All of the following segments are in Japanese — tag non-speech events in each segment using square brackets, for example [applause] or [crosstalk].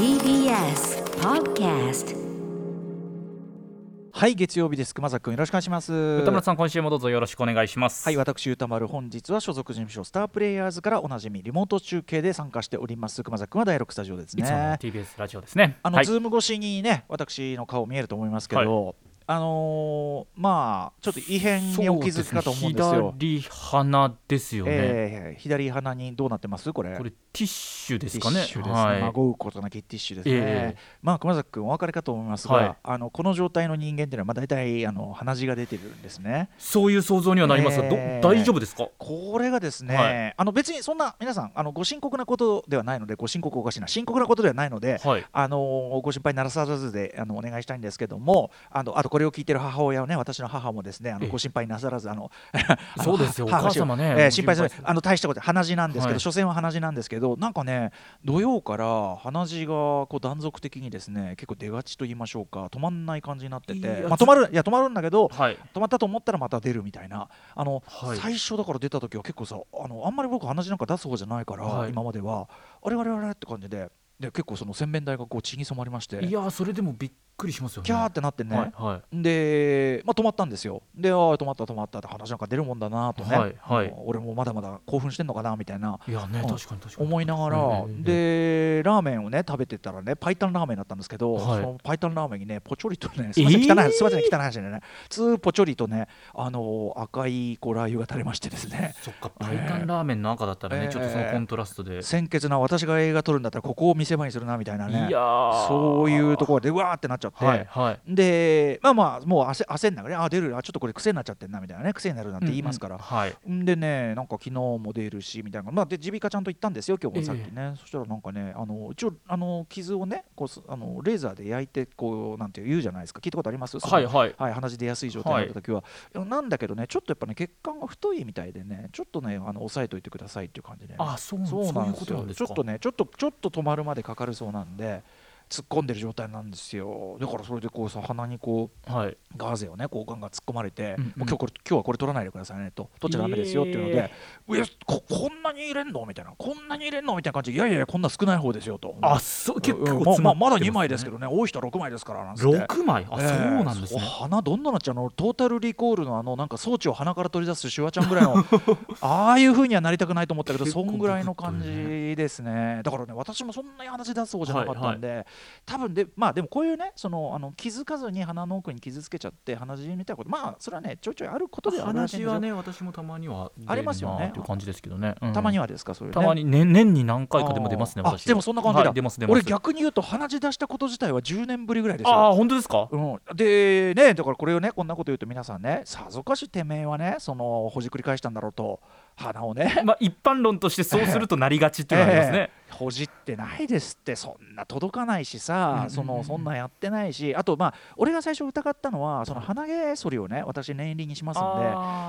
TBS Podcast はい月曜日です。熊崎君よろしくお願いします。宇多丸さん今週もどうぞよろしくお願いします。はい私宇多丸本日は所属事務所スタープレイヤーズからおなじみリモート中継で参加しております。熊崎君は第6スタジオですいつも TBS ラジオですね。あの、はい。ズーム越しにね私の顔見えると思いますけど、あのーまあちょっと異変にお気づきかと思うんですよ。左鼻ですよね、えー左鼻にどうなってます？これ。これティッシュですかね？ティッシュですね、はい、まごうことなきティッシュですね、ええ。まあ熊崎君お分かりかと思いますが、はい。あのこの状態の人間っていうのはまあ大体あの鼻血が出てるんですね。そういう想像にはなりますが、えーど大丈夫ですか？これがですね、はい。あの別にそんな皆さんあのご深刻なことではないのでご深刻おかしいな深刻なことではないので、はい。あのご心配ならさらずであのお願いしたいんですけどもあのあとこれを聞いてる母親をね私の母もですねあのええ。ご心配なさらずあの [laughs] そうですよ。[laughs] 母お母様ねえー心配するあの大したこと鼻血なんですけど、はい。所詮は鼻血なんですけどなんかね土曜から鼻血がこう断続的にですね結構出がちと言いましょうか止まんない感じになっててまあ止まるいや止まるんだけどはい。止まったと思ったらまた出るみたいなあの、はい。最初だから出た時は結構さあのあんまり僕鼻血なんか出す方じゃないから、はい。今まではあれあれあれって感じでで結構その洗面台がこう血に染まりまして。いやーそれでもびっくりしますよね。キャーってなってね、はいはい。で、まあ、止まったんですよ。でああ止まった止まったって話なんか出るもんだなとね、はいはい。俺もまだまだ興奮してんのかなみたいな。いやねうん。確かに確かに。思いながら、ええでラーメンをね食べてたらねパイタンラーメンだったんですけど、はい。そのパイタンラーメンにねポチョリとねすみません、えー汚いすみません汚い話でね。つーポチョリとねあの赤いこうラー油が垂れましてですね。そっかパイタンラーメンの赤だったらね、ええちょっとそのコントラストで、鮮血な私が映画撮るんだったらここを見せ場にするなみたいなね。いやー。そういうところでうわーってなっちゃって、はい。はい。でまあまあもう焦焦んながらねあ出るあちょっとこれ癖になっちゃってんなみたいなね癖になるなんて言いますから、うんうん。はい。んでね、なんか昨日も出るしみたいな、まあ、で耳鼻科ちゃんと行ったんですよ、今日もさっきね、そしたらなんかね、あの一応あの傷をねこうすあの、レーザーで焼いてこうなんて言うじゃないですか、聞いたことあります？はいはい。はい、鼻血出やすい状態になった時は、いやなんだけどね、ちょっとやっぱね、血管が太いみたいでね、ちょっとね、あの押さえといてくださいっていう感じで、あそうそうなんですよ。ちょっとね、ちょっとちょっと止まるまでかかるそうなんで、突っ込んでる状態なんですよ、だからそれでこうさ、鼻にこう、はい。ガーゼをねこうガンガン突っ込まれて、うんうん。もう今日これ今日はこれ取らないでくださいねと取っちゃダメですよっていうので、いやここんなに入れんの？みたいな。こんなに入れんの？みたいな感じでいやいやこんな少ない方ですよと。あそう結構うんまあ詰まだ2枚ですけどね。多い人は6枚ですからなんつって。六枚？あ、ええそうなんですね。鼻どんななっちゃう。のトータルリコールのあのなんか装置を鼻から取り出すシュワちゃんぐらいの [laughs] ああいう風にはなりたくないと思ったけどそんぐらいの感じですね。だからね私もそんなに話出す方じゃなかったんで、多分でまあでもこういうねそのあの気づかずに鼻の奥に傷つけちゃって鼻血みたいなことまあそれはねちょいちょいあることではあるらしいんですよ。話はね私もたまにはありますよね。出るなっていう感じですけどね、うん。たまにはですかそれねたまに年年に何回かでも出ますね私あでもそんな感じだ。はい俺逆に言うと鼻血出したこと自体は10年ぶりぐらいですよ。ああ本当ですか？うん、でねだからこれをねこんなこと言うと皆さんねさぞかしてめえはねそのほじくり返したんだろうと鼻をね。まあ一般論としてそうするとなりがちっていうのはありますね、[laughs] ほじってないですってそんな届かないしさ、そのそんなやってないしあとまあ俺が最初疑ったのはその鼻毛剃りをね私念入りにしますん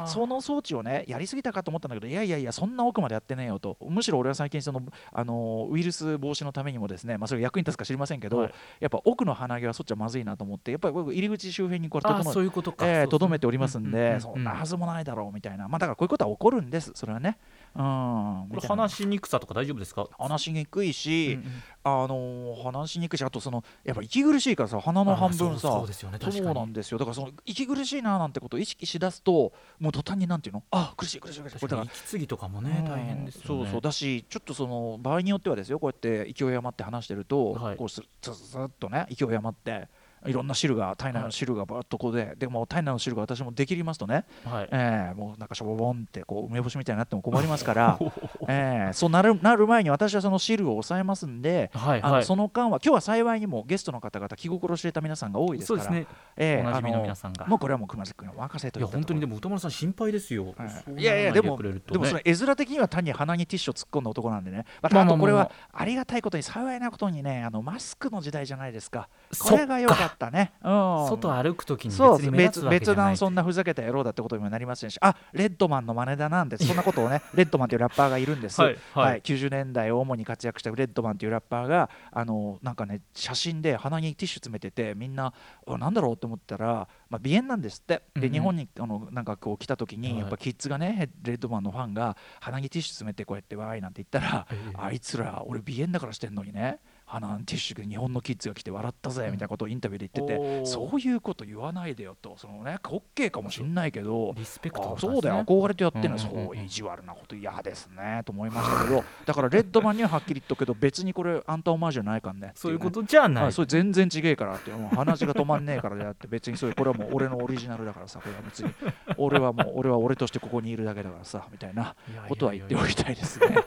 でその装置をねやりすぎたかと思ったんだけどいやいやいやそんな奥までやってねえよと。むしろ俺は最近そのあのウイルス防止のためにもですねまあそれ役に立つか知りませんけど、はい。やっぱ奥の鼻毛はそっちゃまずいなと思ってやっぱり僕入り口周辺にこれあー整えそういうことか。えー、めておりますんで、そんなはずもないだろうみたいな、まあ、だからこういうことは起こるんです、それはね。うん、これ話しにくさとか大丈夫ですか？話しにくいし、うんうん。あのー話しにくいし、あとそのやっぱ息苦しいからさ、鼻の半分さ、そうですよね確かに。そうなんですよ、だからその息苦しいななんてことを意識しだすと、もう途端になんていうの、あ苦しい苦しい苦しい、これだから息継ぎとかもねうん。大変ですよね。そうそう。だしちょっとその場合によってはですよこうやって勢い余って話してると、はい。こうすずずずっとね勢い余っていろんな汁が体内の汁がバーッとこうで、でも体内の汁が私もできりますとね、はい。えーもうなんかしょぼぼんってこう梅干しみたいになっても困りますから、[laughs] えーそうなるなる前に私はその汁を抑えますんで、はいはい。あのその間は今日は幸いにもゲストの方々気心知れた皆さんが多いですからそうですね。えーおなじみのあ皆さんが。もうこれはもう熊崎君にお任せといった本当にでも歌丸さん心配ですよ、はいそういやいやでもでもそれ絵面的には単に鼻にティッシュを突っ込んだ男なんでね、ままあまあとこれはありがたいことに幸いなことにねあのマスクの時代じゃないですか。これが良かったね、うん、外歩くときに別に目立別つわけじゃない別段そんなふざけた野郎だってことにもなりませんし。あレッドマンの真似だなんで [laughs] そんなことをねレッドマンというラッパーがいるんです、はいはい。90年代を主に活躍したレッドマンというラッパーがあのなんかね写真で鼻にティッシュ詰めててみんなあなんだろうって思ったら、まあ、鼻炎なんですって。で、日本にあのなんかこう来た時はい。にやっぱキッズがねレッドマンのファンが鼻にティッシュ詰めてこうやってわーいなんて言ったら、ええ。あいつら俺鼻炎だからしてんのにね鼻ティッシュで日本のキッズが来て笑ったぜみたいなことをインタビューで言ってて、そういうこと言わないでよと。そのね滑稽かもしんないけどリスペクトあそうだよ。憧れてやってるの、うんうんうんうん。そう意地悪なこと嫌ですねと思いましたけど。だからレッドマンにははっきり言っとくけど別にこれあんたオマージュないからね。そういうことじゃない。ねあそれ全然違えからって。もう鼻血が止まんねえからであって。別にそれこれはもう俺のオリジナルだからさこれは別に。俺はもう俺は俺としてここにいるだけだからさみたいなことは言っておきたいですね。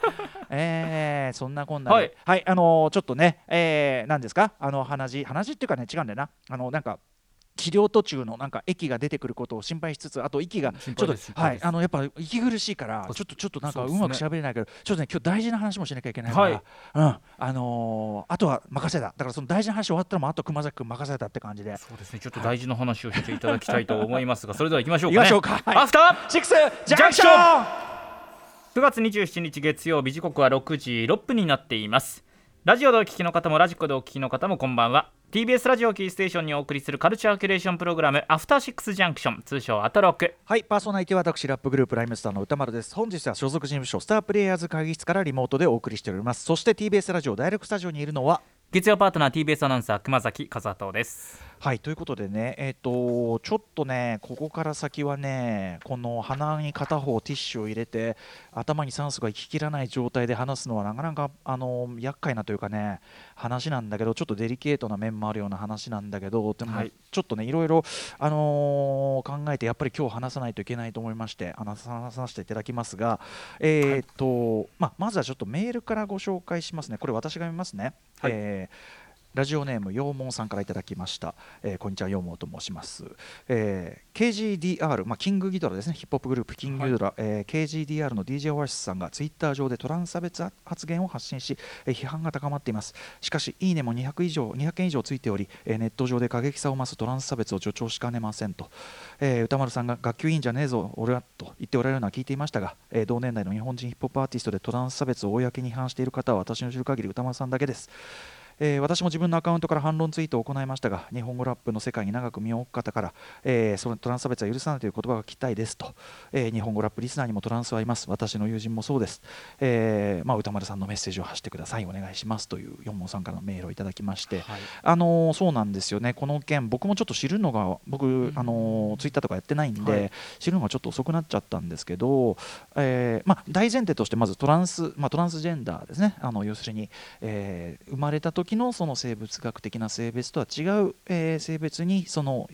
えー、そんなこんなで、ははいい、あのーちょっとね、えー、なんですか、あの鼻血、鼻血っていうかね、違うんだよな、あのなんか。治療途中のなんか液が出てくることを心配しつつ、あと息がちょっとはいあのやっぱ息苦しいから、ちょっとちょっとなんかそうまく喋れないけど、ちょっとね今日大事な話もしなきゃいけないから、はい。うん。あのーあとは任せた、だからその大事な話終わったらもうあと熊崎君任せたって感じで。そうですね。ちょっと大事な話をしていただきたいと思いますがそれでは行きましょうか、ね、行きましょうか。はい。アフターシックスジャンクション9月27日月曜日時刻は6時6分になっていますラジオでお聞きの方もラジコでお聞きの方もこんばんは TBS ラジオキーステーションにお送りするカルチャーキュレーションプログラムアフターシックスジャンクション通称アトロックはい、パーソナリティは私、ラップグループライムスターの歌丸です。本日は所属事務所スタープレイヤーズ会議室からリモートでお送りしております。そして TBS ラジオダイレクトスタジオにいるのは、月曜パートナー TBS アナウンサー熊崎和人ですはい、ということでね、えっ、と、ちょっとね、ここから先はね、この鼻に片方ティッシュを入れて、頭に酸素が行ききらない状態で話すのはなかなか、あの、厄介なというかね、話なんだけど、ちょっとデリケートな面もあるような話なんだけど、でも、はいちょっとね、いろいろ、あのー考えて、やっぱり今日話さないといけないと思いまして、話させていただきますが、えっ、と、まあ、まずはちょっとメールからご紹介しますね。これ私が読みますね。はいえーラジオネーム羊毛さんからいただきました、えーこんにちは羊毛と申します、えー KGDR、まあ、キングギドラですね。ヒップホップグループキングギドラ、えー KGDR の DJ オアシスさんがツイッター上でトランス差別発言を発信し、えー批判が高まっています。しかしいいねも200以上200件以上ついており、えーネット上で過激さを増すトランス差別を助長しかねませんと、えー歌丸さんが学級委員じゃねえぞ俺はと言っておられるのは聞いていましたが、えー同年代の日本人ヒップホップアーティストでトランス差別を公に批判している方は私の知る限り歌丸さんだけですえー私も自分のアカウントから反論ツイートを行いましたが日本語ラップの世界に長く身を置く方から、えーそのトランス差別は許さないという言葉が聞きたいですと、えー日本語ラップリスナーにもトランスはいます。私の友人もそうです、えーまあ、歌丸さんのメッセージを発してください。お願いしますという四門さんからのメールをいただきまして、はい。あのーそうなんですよね、この件、僕もちょっと知るのが、僕、あのツイッターとかやってないんで、はい。知るのがちょっと遅くなっちゃったんですけど、えーまあ、大前提として、まずトランス、まあ、トランスジェンダーですね、あの要するに、えー生まれた時のその生物学的な性別とは違う、えー性別にその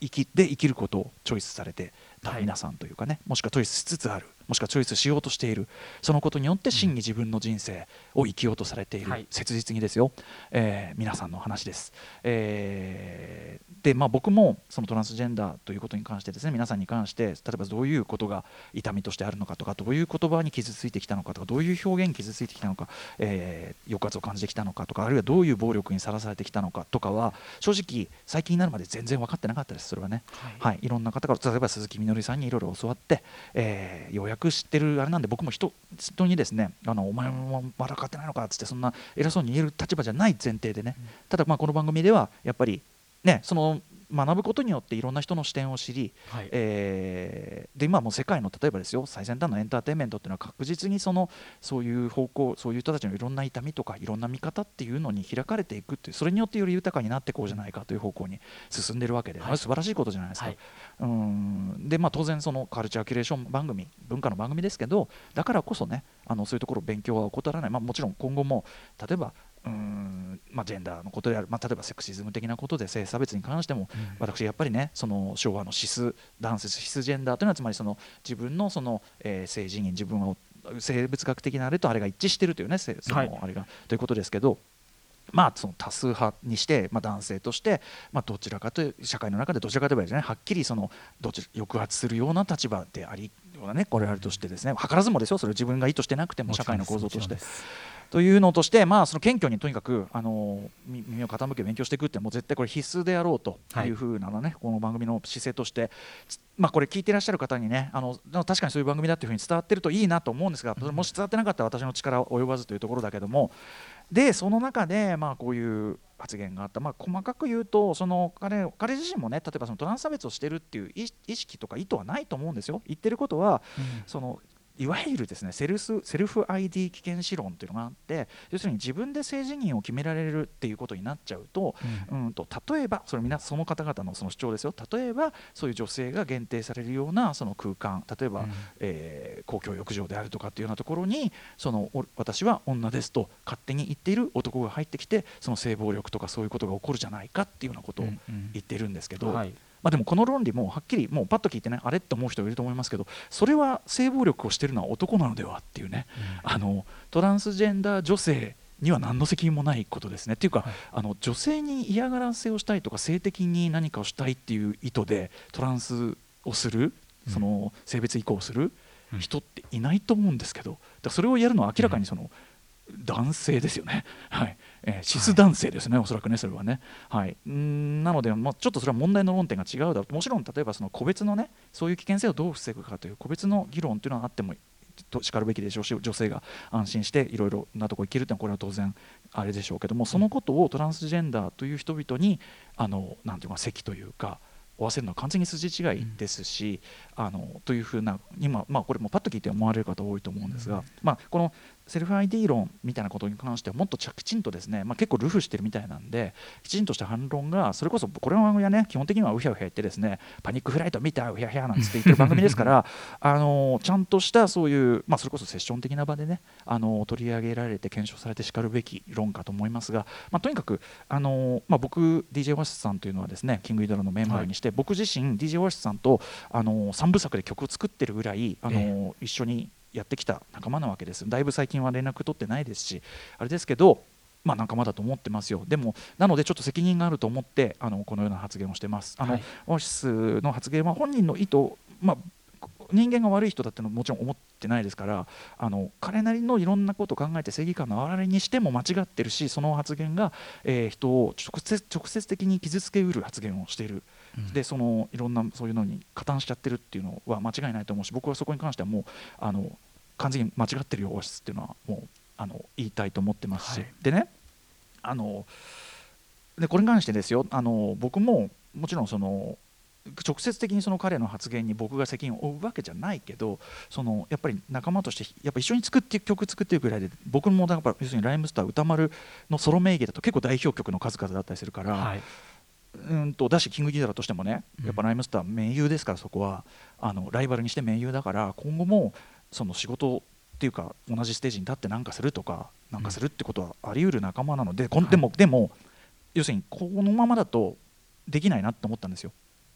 生きで生きることをチョイスされてたはい。皆さんというかね、もしくはチョイスしつつある、もしくはチョイスしようとしている、そのことによって真に自分の人生を生きようとされている、はい。切実にですよ、えー皆さんの話です。えーで、まあ、僕もそのトランスジェンダーということに関してですね皆さんに関して例えばどういうことが痛みとしてあるのかとかどういう言葉に傷ついてきたのかとかどういう表現に傷ついてきたのか、えー抑圧を感じてきたのかとかあるいはどういう暴力にさらされてきたのかとかは正直最近になるまで全然分かってなかったですそれはね。はい、いろんな方から例えば鈴木みのりさんにいろいろ教わって、えーようやく知ってるあれなんで僕も人人にですねあのお前もまだ分かってないのかっつってそんな偉そうに言える立場じゃない前提でね、ただまあこの番組ではやっぱりねその学ぶことによっていろんな人の視点を知り、はい。えーで今もう世界の例えばですよ最先端のエンターテインメントっていうのは確実にそのそういう方向そういう人たちのいろんな痛みとかいろんな見方っていうのに開かれていくっていうそれによってより豊かになっていこうじゃないかという方向に進んでるわけで、はい。素晴らしいことじゃないですか。はい。うん。でまあ、当然そのカルチャーキュレーション番組文化の番組ですけどだからこそねあのそういうところ勉強は怠らない、まあ、もちろん今後も例えばうん、まあ、ジェンダーのことである、まあ、例えばセクシズム的なことで性差別に関しても、私やっぱりねその昭和のシス男性シスジェンダーというのはつまりその自分のその、えー性自認自分を生物学的なあれとあれが一致してるというねせその、はい。あれが。ということですけど。まあ、その多数派にして、まあ、男性として、まあ、どちらかという社会の中でどちらかといえばですねはっきりそのどちら抑圧するような立場でありようなねこれあるとしてですね。図らずもですよ。それ自分が意図してなくても社会の構造としてというのとして、まあ、その謙虚にとにかくあのみ耳を傾け勉強していくってもう絶対これ必須であろうとい。うふうなのね、この番組の姿勢として、つまあ、これ聞いていらっしゃる方にねあの確かにそういう番組だっていうふうに伝わってるといいなと思うんですが、もし伝わってなかったら私の力及ばずというところだけどもでその中で、まあ、こういう発言があった、まあ、細かく言うとその彼彼自身もね例えばそのトランス差別をしてるっていう意意識とか意図はないと思うんですよ。言ってることは、そのいわゆるですねセルスセルフ ID 危険視論というのがあって要するに自分で性自認を決められるっていうことになっちゃうと,、うん。と例えばそれみんなその方々のその主張ですよ。例えばそういう女性が限定されるようなその空間例えば、うん、えー、公共浴場であるとかっていうようなところにその私は女ですと勝手に言っている男が入ってきてその性暴力とかそういうことが起こるじゃないかっていうようなことを言っているんですけど。うんうんはいまあ、でもこの論理もはっきりもうパッと聞いてねあれって思う人いると思いますけどそれは性暴力をしているのは男なのではっていうね、うん、あのトランスジェンダー女性には何の責任もないことですね。っていうか、はい、あの女性に嫌がらせをしたいとか性的に何かをしたいっていう意図でトランスをするその性別移行をする人っていないと思うんですけどだそれをやるのは明らかにその、男性ですよね。はいえー、シス男性ですね、はい、おそらくね、それはね。はい、んなので、まあ、ちょっとそれは問題の論点が違うだろう。もちろん、例えばその個別のね、そういう危険性をどう防ぐかという個別の議論というのはあってもとしかるべきでしょうし女性が安心していろいろなとこ行けるというのはこれは当然あれでしょうけどもそのことをトランスジェンダーという人々にあのなんていうか席というか負わせるのは完全に筋違いですし、うん、あのというふうな今、まあ、これもパッと聞いて思われる方多いと思うんですが、うん、まあ、このセルフ ID 論みたいなことに関してはもっときちんとですね、まあ、結構ルフしてるみたいなんできちんとした反論がそれこそこれの番組はね基本的にはうひゃうひゃ言ってですねパニックフライト見たうひゃうひゃなんつって言ってる番組ですから [laughs] あのちゃんとしたそういう、まあ、それこそセッション的な場でねあの取り上げられて検証されてしかるべき論かと思いますが、まあ、とにかくあの、まあ、僕 DJ ワシスさんというのはですねキングイドラのメンバーにして、はい、僕自身 DJ ワシスさんとあの3部作で曲を作ってるぐらいあの、え。一緒にやってきた仲間なわけですだいぶ最近は連絡取ってないですしあれですけどまあ、仲間だと思ってますよ、でも、なのでちょっと責任があると思ってあのこのような発言をしてます。あの、はい、オアシスの発言は本人の意図、まあ、人間が悪い人だってのはもちろん思ってないですからあの彼なりのいろんなことを考えて正義感の表れにしても間違ってるしその発言が、えー、人を直接直接的に傷つけうる発言をしているでそのいろんなそういうのに加担しちゃってるっていうのは間違いないと思うし僕はそこに関してはもうあの完全に間違ってるよオアシスっていうのはもうあの言いたいと思ってますし、はい、でねあのでこれに関してですよあの僕ももちろんその直接的にその彼の発言に僕が責任を負うわけじゃないけどそのやっぱり仲間としてやっぱ一緒に作って曲作っていくぐらいで僕もだから要するにライムスター歌丸のソロ名義だと結構代表曲の数々だったりするから、はい、うんとだしキングギターとしてもねやっぱライムスター盟友ですからそこは。あのライバルにして盟友だから今後もその仕事っていうか同じステージに立って何かするとか何かするってことはあり得る仲間なので、うん、でもでも要するにこのままだとできないなって思ったんですよ。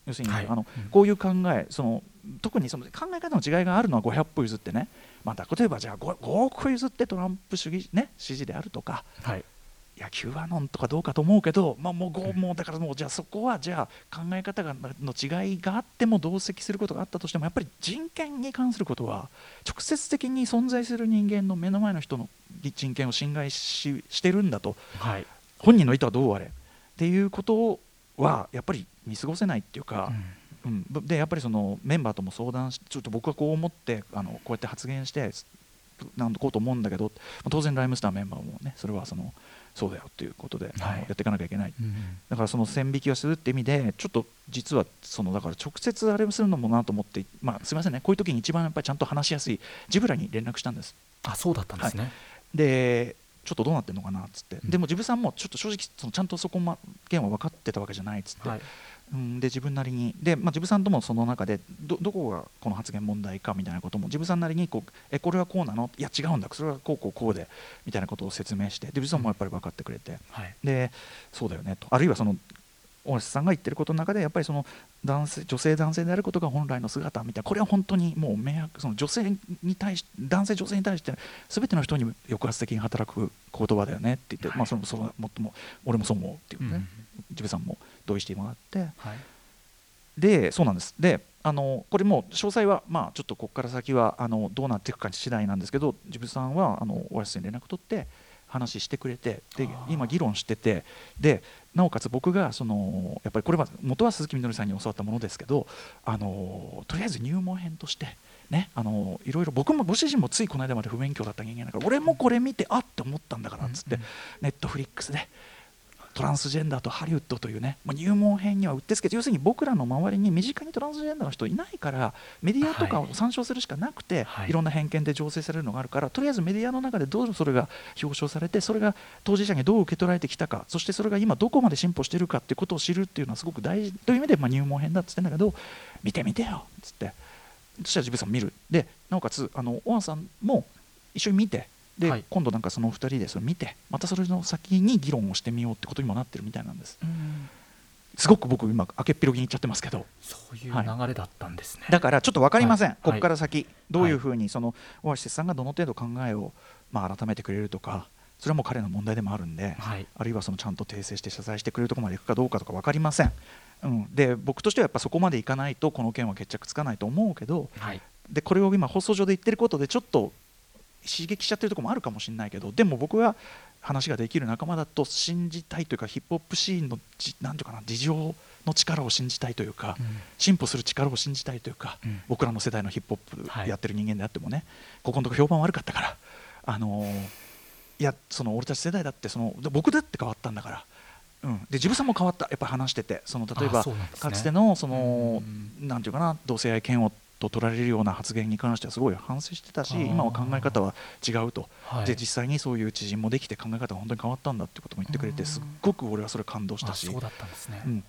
要するに、はい、あの、うん、こういう考えその特にその考え方の違いがあるのは500歩譲ってね、まあ、例えばじゃあ 5, 5億譲ってトランプ主義、ね、支持であるとか、はい、野球はノンとかどうかと思うけど、まあ、もうもうだからもうじゃあそこはじゃあ考え方がの違いがあっても同席することがあったとしてもやっぱり人権に関することは直接的に存在する人間の目の前の人の人権を侵害ししてるんだと、はい、本人の意図はどうあれ？っていうことはやっぱり見過ごせないっていうか。うん、うん、でやっぱりそのメンバーとも相談しちょっと僕はこう思ってあのこうやって発言してなんこうと思うんだけど当然ライムスターメンバーもねそれはそのそうだよっていうことで、はい、やっていかなきゃいけない、うん、だからその線引きをするって意味でちょっと実はそのだから直接あれをするのもなと思って、まあ、すみませんね。こういう時に一番やっぱりちゃんと話しやすいジブラに連絡したんです。あそうだったんですね、はい、でちょっとどうなってるのかなっつって、うん、でもジブさんもちょっと正直そのちゃんとそこま件は分かってたわけじゃないっつって、はいうん、で自分なりに。で、まあ、ジブさんともその中でどどこがこの発言問題かみたいなこともジブさんなりにこうえこれはこうなのいや違うんだ。それはこうこうこうでみたいなことを説明してでジブさんもやっぱり分かってくれて、うん。はい、でそうだよねと。あるいはその大橋さんが言ってることの中でやっぱりその男性女性男性であることが本来の姿みたいなこれは本当にもう迷惑その女性に対して男性女性に対して全ての人に抑圧的に働く言葉だよねって言って、はい、まあそのそのもっとも俺もそう思うっていうね、うん、ジブさんも同意してもらって、はい、でそうなんです。であのこれも詳細は、まあ、ちょっとここから先はあのどうなっていくか次第なんですけどジブさんはあのオアシスに連絡取って話してくれてで今議論しててでなおかつ僕がそのやっぱりこれは元は鈴木みのりさんに教わったものですけどあのとりあえず入門編としてね、あのいろいろ僕もご主人もついこの間まで不勉強だった人間だから俺もこれ見てあって思ったんだからっつって、ネットフリックスでトランスジェンダーとハリウッドというね、まあ、入門編にはうってつけて要するに僕らの周りに身近にトランスジェンダーの人いないからメディアとかを参照するしかなくて、はい、いろんな偏見で醸成されるのがあるからとりあえずメディアの中でどうそれが表彰されてそれが当事者にどう受け取られてきたかそしてそれが今どこまで進歩しているかっていうことを知るっていうのはすごく大事という意味で、まあ、入門編だっつってんだけど見てみてよっつってそしたらジブさん見る。でなおかつあのオアンさんも一緒に見てで、はい、今度なんかその2人でそれ見てまたそれの先に議論をしてみようってことにもなってるみたいなんです。すごく僕今開けっぴろぎに言っちゃってますけど。そういう流れだったんですね、はい、だからちょっと分かりません、はい、ここから先どういうふうにそのオアシスさんがどの程度考えをまあ改めてくれるとかそれはもう彼の問題でもあるんで、はい、あるいはそのちゃんと訂正して謝罪してくれるところまでいくかどうかとか分かりません、うん、で僕としてはやっぱそこまでいかないとこの件は決着つかないと思うけど、でこれを今放送上で言ってることでちょっと刺激しちゃってるところもあるかもしれないけどでも僕は話ができる仲間だと信じたいというかヒップホップシーンの何ていうかな事情の力を信じたいというか、うん、進歩する力を信じたいというか、うん、僕らの世代のヒップホップやってる人間であってもね、はい、ここのとこ評判悪かったからあのー、いやその俺たち世代だってその僕だって変わったんだから。うん、で自分さんも変わった。やっぱり話しててその例えば、ね、かつてのその、うん、なんていうかな同性愛嫌悪と取られるような発言に関してはすごい反省してたし今は考え方は違うと、はい、で実際にそういう知人もできて考え方が本当に変わったんだってことも言ってくれてすっごく俺はそれ感動したし。そうだったんですね、うん、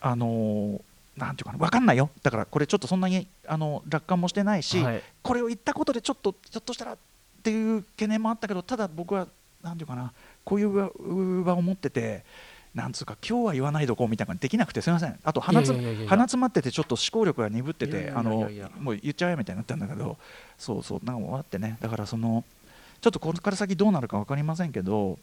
あのーなんていうかな分かんないよ。だからこれちょっとそんなにあの楽観もしてないし、はい、これを言ったことでちょっとひょっとしたらっていう懸念もあったけどただ僕はなんていうかなこういう場を持っててなんつうか今日は言わないどこうみたいなできなくてすみません。あと鼻つ鼻詰まっててちょっと思考力が鈍っててあのもう言っちゃえみたいになったんだけどそうそうなんか終わってね。だからそのちょっとこれから先どうなるか分かりませんけど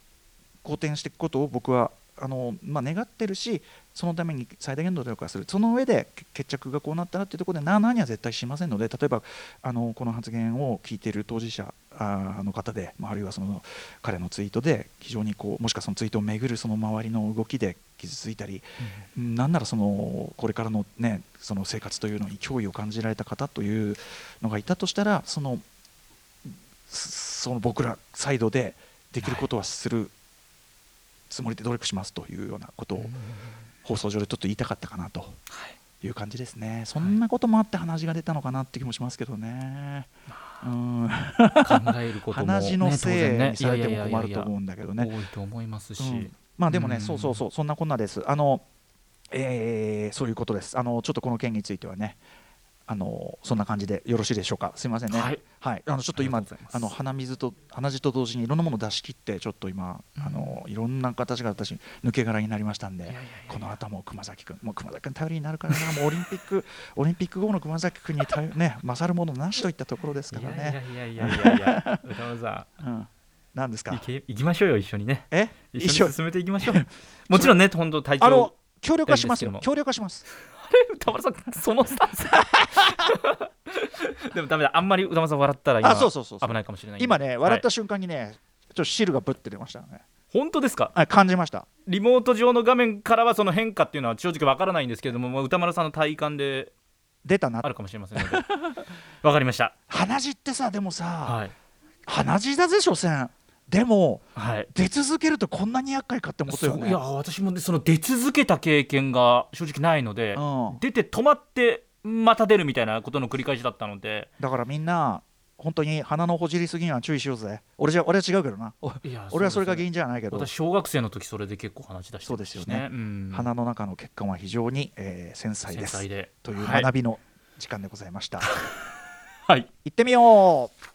好転していくことを僕はあの、まあ、願ってるしそのために最大限度努力する。その上で決着がこうなったらっていうところでなあなあには絶対しませんので例えばあのこの発言を聞いている当事者あの方で、まあ、あるいはその彼のツイートで非常にこうもしくはそのツイートをめぐるその周りの動きで傷ついたり、うん、なんならそのこれからの,、ね、その生活というのに脅威を感じられた方というのがいたとしたらそのその僕らサイドでできることはするつもりで努力しますというようなことを放送上でちょっと言いたかったかなと。いう感じですね、そんなこともあって鼻血が出たのかなって気もしますけどね。うん、考えることも、鼻血のせいにされても困ると思うんだけどね。多いと思いますし、うん、まあでもね、そうそうそうそんなこんなです。あのえー、そういうことです。あのちょっとこの件についてはね、あのそんな感じでよろしいでしょうか？すみませんね。はい、はい、あのちょっと今あの鼻水と鼻血と同時にいろんなものを出し切ってちょっと今、うん、あのいろんな形が私抜け殻になりましたんで、この後も熊崎君もう熊崎君頼りになるからな。[laughs] もうオリンピックオリンピック後の熊崎君に [laughs] ね勝るものなしといったところですからね。いやいやいやいやいや歌丸さん。[laughs] うん。何ですか？行きましょうよ一緒にね。え？一緒に進めていきましょう。もちろんね本当体調協力はしますよ。協力はします。[laughs] 歌丸さんそのスタンス。[laughs] でもダメだ。あんまり歌丸さん笑ったら今そうそうそう危ないかもしれない。今ね笑った瞬間にね、はい、ちょっと汁がぶって出ましたね。本当ですか、はい、感じました。リモート上の画面からはその変化っていうのは正直わからないんですけれども歌丸さんの体感で出たな。あるかもしれませんので。わかりました。[laughs] 鼻血ってさでもさ、はい、鼻血だぜ所詮でも、はい、出続けるとこんなに厄介かってことよね。いや私も、ね、その出続けた経験が正直ないので、うん、出て止まってまた出るみたいなことの繰り返しだったので。だからみんな本当に鼻のほじりすぎには注意しようぜ。俺じゃ俺は違うけどな。[laughs] 俺はそれが原因じゃないけど。私小学生の時それで結構話し出して、ね、そうですよね、うん、鼻の中の血管は非常に、えー、繊細です。という学びの時間でございました、はい、行ってみよう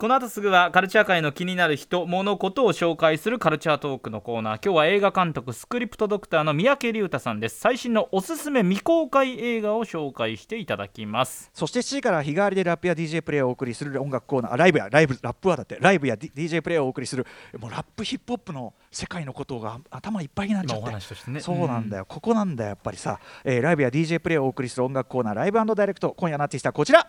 この後すぐはカルチャー界の気になる人物事を紹介するカルチャートークのコーナー。今日は映画監督スクリプトドクターの三宅龍太さんです。最新のおすすめ未公開映画を紹介していただきます。そして7時から日替わりでラップや DJ プレイをお送りする音楽コーナーライブやライブラップはだってライブや、D、DJ プレイをお送りするもうラップヒップホップの世界のことが頭いっぱいになっちゃって、ね、そうなんだよ、ここなんだよやっぱりさ、えー、ライブや DJ プレイをお送りする音楽コーナーライブダイレクト。今夜のアーティストはこちら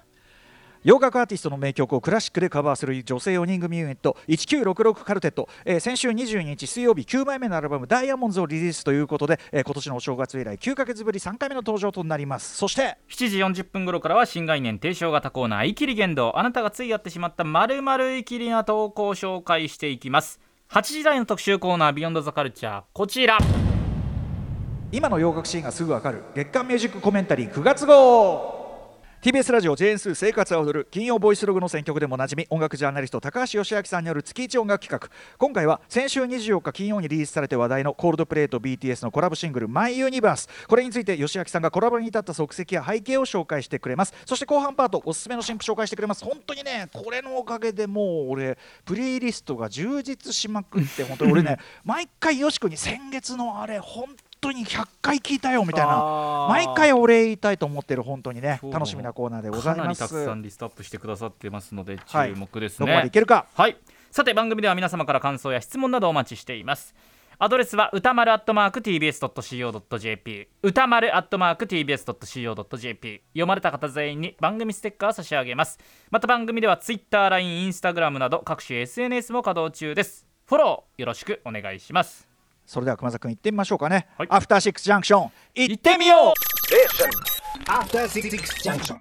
洋楽アーティストの名曲をクラシックでカバーする女性4人組ユニット1966カルテット、えー、先週22日水曜日9枚目のアルバム「ダイヤモンド」をリリースということで、えー、今年のお正月以来9か月ぶり3回目の登場となります。そして7時40分頃からは新概念提唱型コーナー「イキリ言動」あなたがついやってしまったまるまるイキリな投稿を紹介していきます。8時台の特集コーナービヨンドザカルチャーこちら。今の洋楽シーンがすぐわかる。月刊ミュージックコメンタリー9月号 TBS ラジオ JN2 生活は踊る金曜ボイスログの選曲でもおなじみ音楽ジャーナリスト高橋義明さんによる月一音楽企画。今回は先週24日金曜にリリースされて話題のコールドプレイと BTS のコラボシングル「マイユニバース。これについて義明さんがコラボに至った足跡や背景を紹介してくれます。そして後半パートおすすめの新譜紹介してくれます。本当にねこれのおかげでもう俺プレイリストが充実しまくって本当に俺ね [laughs] 毎回よしくに先月のあれ本当に100回聞いたよみたいな毎回お礼言いたいと思ってる本当にね楽しみなコーナーでございます。たくさんリストアップしてくださってますので注目ですね、どこまでいけるか。はい。さて番組では皆様から感想や質問などお待ちしています。アドレスは歌丸アットマーク TBS.CO.JP 歌丸アットマーク TBS.CO.JP 読まれた方全員に番組ステッカー差し上げます。また番組では Twitter、LINE、Instagram など各種 SNS も稼働中です。フォローよろしくお願いしますそれでは熊崎君行ってみましょうかね、はい。アフターシックスジャンクション行ってみよう。アフターシックスジャンクション